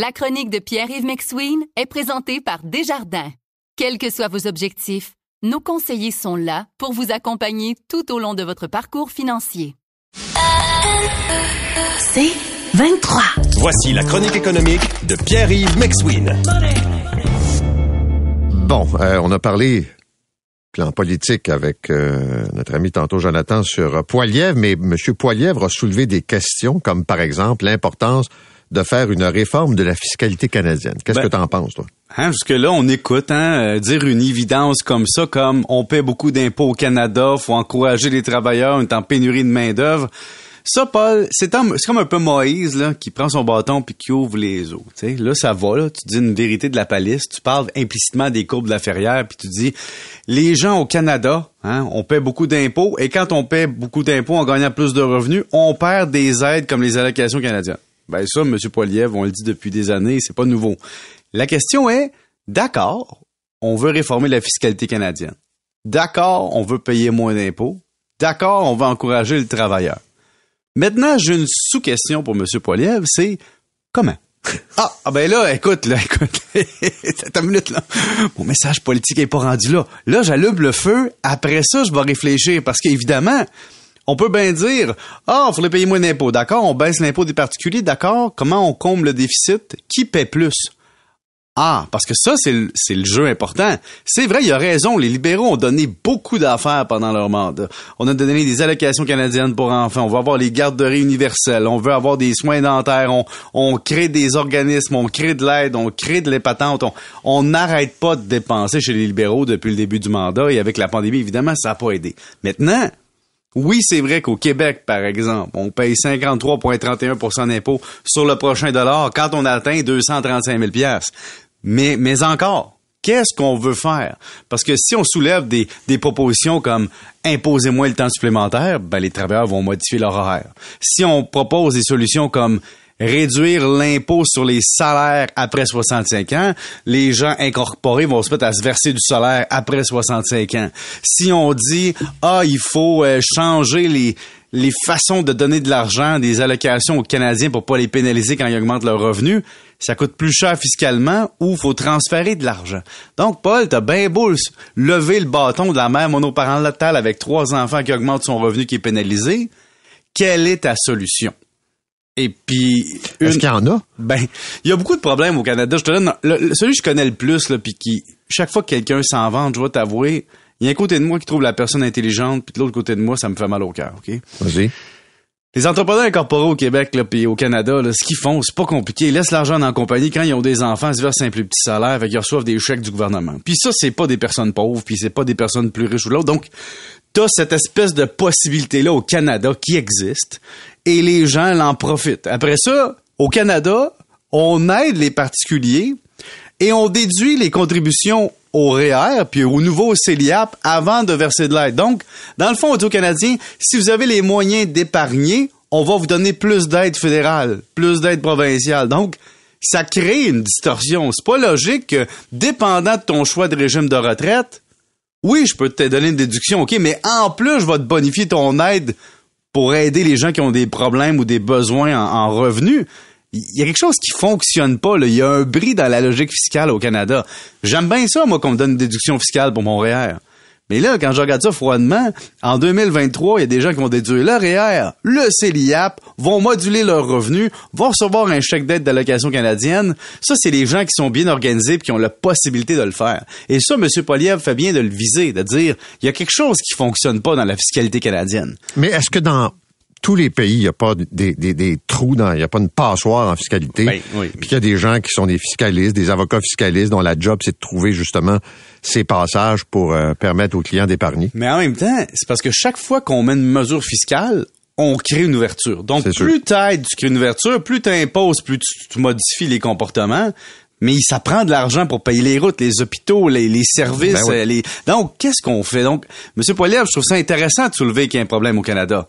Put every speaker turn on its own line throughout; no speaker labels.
La chronique de Pierre-Yves McSween est présentée par Desjardins. Quels que soient vos objectifs, nos conseillers sont là pour vous accompagner tout au long de votre parcours financier.
C'est 23.
Voici la chronique économique de Pierre-Yves McSween.
Bon, euh, on a parlé plan politique avec euh, notre ami tantôt Jonathan sur Poilièvre, mais M. Poilièvre a soulevé des questions comme par exemple l'importance de faire une réforme de la fiscalité canadienne. Qu'est-ce
Ben,
que tu en penses, toi?
Hein, jusque-là, on écoute hein, euh, dire une évidence comme ça, comme on paie beaucoup d'impôts au Canada, faut encourager les travailleurs, on est en pénurie de main-d'œuvre. Ça, Paul, c'est comme un peu Moïse là, qui prend son bâton puis qui ouvre les eaux. Là, ça va, là, tu dis une vérité de la palisse, tu parles implicitement des courbes de la ferrière, puis tu dis les gens au Canada, hein, on paie beaucoup d'impôts, et quand on paie beaucoup d'impôts en gagnant plus de revenus, on perd des aides comme les allocations canadiennes. Ben ça, M. Poiliev, on le dit depuis des années, c'est pas nouveau. La question est, d'accord, on veut réformer la fiscalité canadienne. D'accord, on veut payer moins d'impôts. D'accord, on veut encourager le travailleur. Maintenant, j'ai une sous-question pour M. Poiliev, c'est comment? Ah, ah ben là, écoute, là, écoute, une minute, là. Mon message politique est pas rendu là. Là, j'allume le feu. Après ça, je vais réfléchir parce qu'évidemment, on peut bien dire, ah, il faudrait payer moins d'impôts. D'accord, on baisse l'impôt des particuliers. D'accord, comment on comble le déficit? Qui paie plus? Ah, parce que ça, c'est le, jeu important. C'est vrai, il a raison. Les libéraux ont donné beaucoup d'affaires pendant leur mandat. On a donné des allocations canadiennes pour enfants. On veut avoir les garderies universelles. On veut avoir des soins dentaires. On, crée des organismes. On crée de l'aide. On crée de l'épatante. On n'arrête pas de dépenser chez les libéraux depuis le début du mandat. Et avec la pandémie, évidemment, ça n'a pas aidé. Maintenant, oui, c'est vrai qu'au Québec, par exemple, on paye 53,31% d'impôts sur le prochain dollar quand on atteint 235 000 Mais, mais encore, qu'est-ce qu'on veut faire? Parce que si on soulève des, des propositions comme imposez-moi le temps supplémentaire, ben, les travailleurs vont modifier leur horaire. Si on propose des solutions comme réduire l'impôt sur les salaires après 65 ans, les gens incorporés vont se mettre à se verser du salaire après 65 ans. Si on dit ah il faut euh, changer les les façons de donner de l'argent des allocations aux Canadiens pour pas les pénaliser quand ils augmentent leurs revenus, ça coûte plus cher fiscalement ou faut transférer de l'argent. Donc Paul, t'as bien beau lever le bâton de la mère monoparentale avec trois enfants qui augmentent son revenu qui est pénalisé, quelle est ta solution? Et puis,
Est-ce qu'il y en a?
ben, il y a beaucoup de problèmes au Canada. Je te donne le- celui que je connais le plus, là, puis qui, chaque fois que quelqu'un s'en vante, je vais t'avouer, il y a un côté de moi qui trouve la personne intelligente, puis de l'autre côté de moi, ça me fait mal au cœur, ok?
Vas-y.
Les entrepreneurs incorporés au Québec là, puis au Canada, là, ce qu'ils font, c'est pas compliqué. Ils laissent l'argent dans la compagnie. Quand ils ont des enfants, ils se versent un plus petit salaire, fait qu'ils reçoivent des chèques du gouvernement. Puis ça, c'est pas des personnes pauvres, puis c'est pas des personnes plus riches ou l'autre. Donc, t'as cette espèce de possibilité-là au Canada qui existe, et les gens l'en profitent. Après ça, au Canada, on aide les particuliers et on déduit les contributions au REER puis au nouveau CELIAP avant de verser de l'aide. Donc, dans le fond, on dit aux Canadiens, si vous avez les moyens d'épargner, on va vous donner plus d'aide fédérale, plus d'aide provinciale. Donc, ça crée une distorsion. C'est pas logique que, dépendant de ton choix de régime de retraite, oui, je peux te donner une déduction, OK, mais en plus, je vais te bonifier ton aide pour aider les gens qui ont des problèmes ou des besoins en, en revenus. Il y a quelque chose qui fonctionne pas. Il y a un bris dans la logique fiscale au Canada. J'aime bien ça, moi, qu'on me donne une déduction fiscale pour mon REER. Mais là, quand je regarde ça froidement, en 2023, il y a des gens qui vont déduire le REER, le CELIAP, vont moduler leurs revenus, vont recevoir un chèque d'aide d'allocation canadienne. Ça, c'est les gens qui sont bien organisés et qui ont la possibilité de le faire. Et ça, M. Poliev fait bien de le viser, de dire, il y a quelque chose qui fonctionne pas dans la fiscalité canadienne.
Mais est-ce que dans tous les pays, il n'y a pas des, des, des trous dans, il n'y a pas une passoire en fiscalité.
Ben, oui.
Puis qu'il y a des gens qui sont des fiscalistes, des avocats fiscalistes dont la job, c'est de trouver justement ces passages pour euh, permettre aux clients d'épargner.
Mais en même temps, c'est parce que chaque fois qu'on met une mesure fiscale, on crée une ouverture. Donc, plus t'aides, tu crées une ouverture, plus tu imposes, plus tu, tu modifies les comportements. Mais ça prend de l'argent pour payer les routes, les hôpitaux, les, les services.
Ben oui.
euh, les... Donc, qu'est-ce qu'on fait? Donc, M. Poilievre, je trouve ça intéressant de soulever qu'il y a un problème au Canada.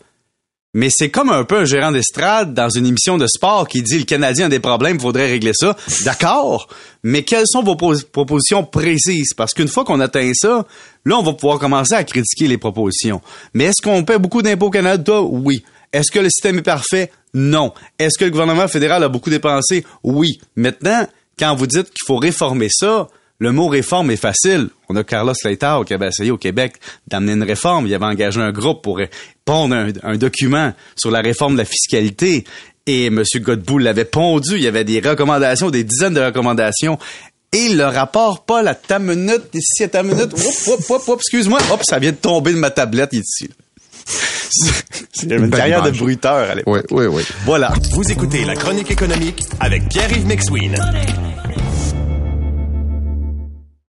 Mais c'est comme un peu un gérant d'estrade dans une émission de sport qui dit le Canadien a des problèmes, il faudrait régler ça. D'accord, mais quelles sont vos pos- propositions précises? Parce qu'une fois qu'on atteint ça, là, on va pouvoir commencer à critiquer les propositions. Mais est-ce qu'on paie beaucoup d'impôts au Canada? Oui. Est-ce que le système est parfait? Non. Est-ce que le gouvernement fédéral a beaucoup dépensé? Oui. Maintenant, quand vous dites qu'il faut réformer ça, le mot réforme est facile. On a Carlos Slater qui avait essayé au Québec d'amener une réforme. Il avait engagé un groupe pour pondre un, document sur la réforme de la fiscalité. Et M. Godbout l'avait pondu. Il y avait des recommandations, des dizaines de recommandations. Et le rapport, Paul, à ta minute, ici à ta minute, excuse-moi, hop, ça vient de tomber de ma tablette ici. C'est une, carrière de bruiteur à l'époque.
Oui, oui, oui.
Voilà.
Vous écoutez La Chronique économique avec Pierre-Yves McSween.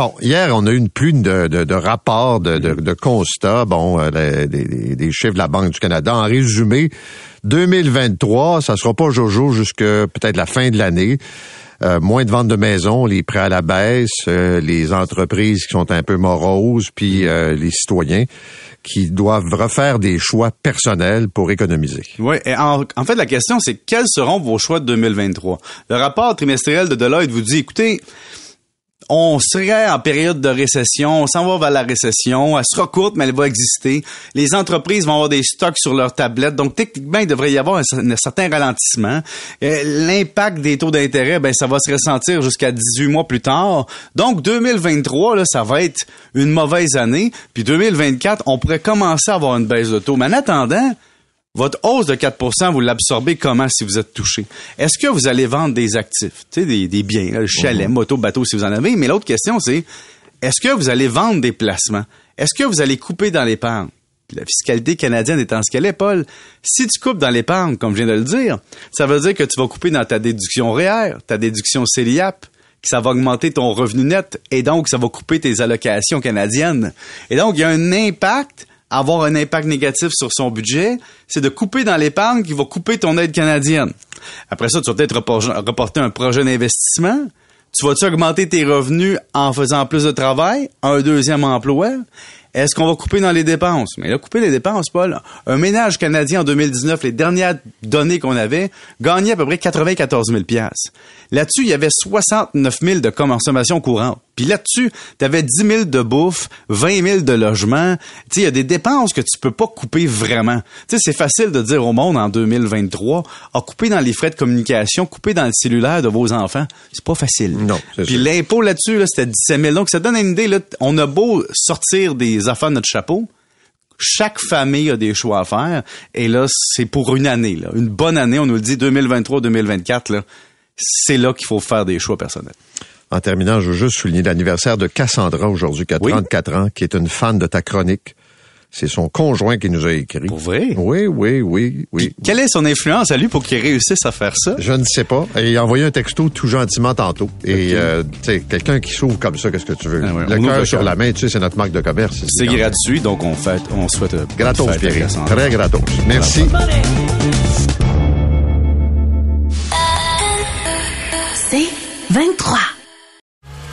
Bon, hier, on a eu une pluie de, rapports, de, constats, bon, euh, des, chiffres de la Banque du Canada. En résumé, 2023, ça sera pas jojo jusque peut-être la fin de l'année. Euh, moins de ventes de maisons, les prêts à la baisse, euh, les entreprises qui sont un peu moroses, puis les citoyens qui doivent refaire des choix personnels pour économiser.
Oui, en, en fait, la question, c'est quels seront vos choix de 2023? Le rapport trimestriel de Deloitte vous dit, écoutez, on serait en période de récession, on s'en va vers la récession, elle sera courte, mais elle va exister. Les entreprises vont avoir des stocks sur leurs tablettes, donc techniquement, il devrait y avoir un, certain ralentissement. Euh, l'impact des taux d'intérêt, ben ça va se ressentir jusqu'à 18 mois plus tard. Donc 2023, là, ça va être une mauvaise année, puis 2024, on pourrait commencer à avoir une baisse de taux. Mais en attendant, votre hausse de 4% vous l'absorbez comment si vous êtes touché? Est-ce que vous allez vendre des actifs, tu sais, des, des biens, le chalet, mhm. moto, bateau si vous en avez? Mais l'autre question, c'est est-ce que vous allez vendre des placements? Est-ce que vous allez couper dans l'épargne? la fiscalité canadienne étant ce qu'elle est, Paul, si tu coupes dans l'épargne, comme je viens de le dire, ça veut dire que tu vas couper dans ta déduction REER, ta déduction CELIAP, que ça va augmenter ton revenu net et donc ça va couper tes allocations canadiennes. Et donc, il y a un impact avoir un impact négatif sur son budget, c'est de couper dans l'épargne qui va couper ton aide canadienne. Après ça, tu vas peut-être reporter un projet d'investissement. Tu vas-tu augmenter tes revenus en faisant plus de travail, un deuxième emploi? Est-ce qu'on va couper dans les dépenses? Mais là, couper les dépenses, Paul. Un ménage canadien en 2019, les dernières données qu'on avait, gagnait à peu près 94 000 Là-dessus, il y avait 69 000 de consommation courante. Puis là-dessus, tu avais 10 000 de bouffe, 20 000 de logement. Il y a des dépenses que tu peux pas couper vraiment. Tu sais, c'est facile de dire au monde en 2023, à couper dans les frais de communication, couper dans le cellulaire de vos enfants. C'est pas facile.
Non.
Puis l'impôt là-dessus, là, c'était 17 000. Donc, ça donne une idée. Là, on a beau sortir des affaires de notre chapeau, chaque famille a des choix à faire. Et là, c'est pour une année. Là. Une bonne année, on nous le dit 2023-2024. C'est là qu'il faut faire des choix personnels.
En terminant, je veux juste souligner l'anniversaire de Cassandra aujourd'hui, qui a 34 ans, qui est une fan de ta chronique. C'est son conjoint qui nous a écrit.
Pour vrai?
Oui, oui, oui, oui.
quelle est son influence à lui pour qu'il réussisse à faire ça?
Je ne sais pas. Il a envoyé un texto tout gentiment tantôt. Et, euh, tu sais, quelqu'un qui s'ouvre comme ça, qu'est-ce que tu veux? Ah le cœur sur la main, tu sais, c'est notre marque de commerce.
C'est gratuit, donc on fait, on souhaite... Euh,
gratos, Pierre. Très gratos. Merci.
C'est 23.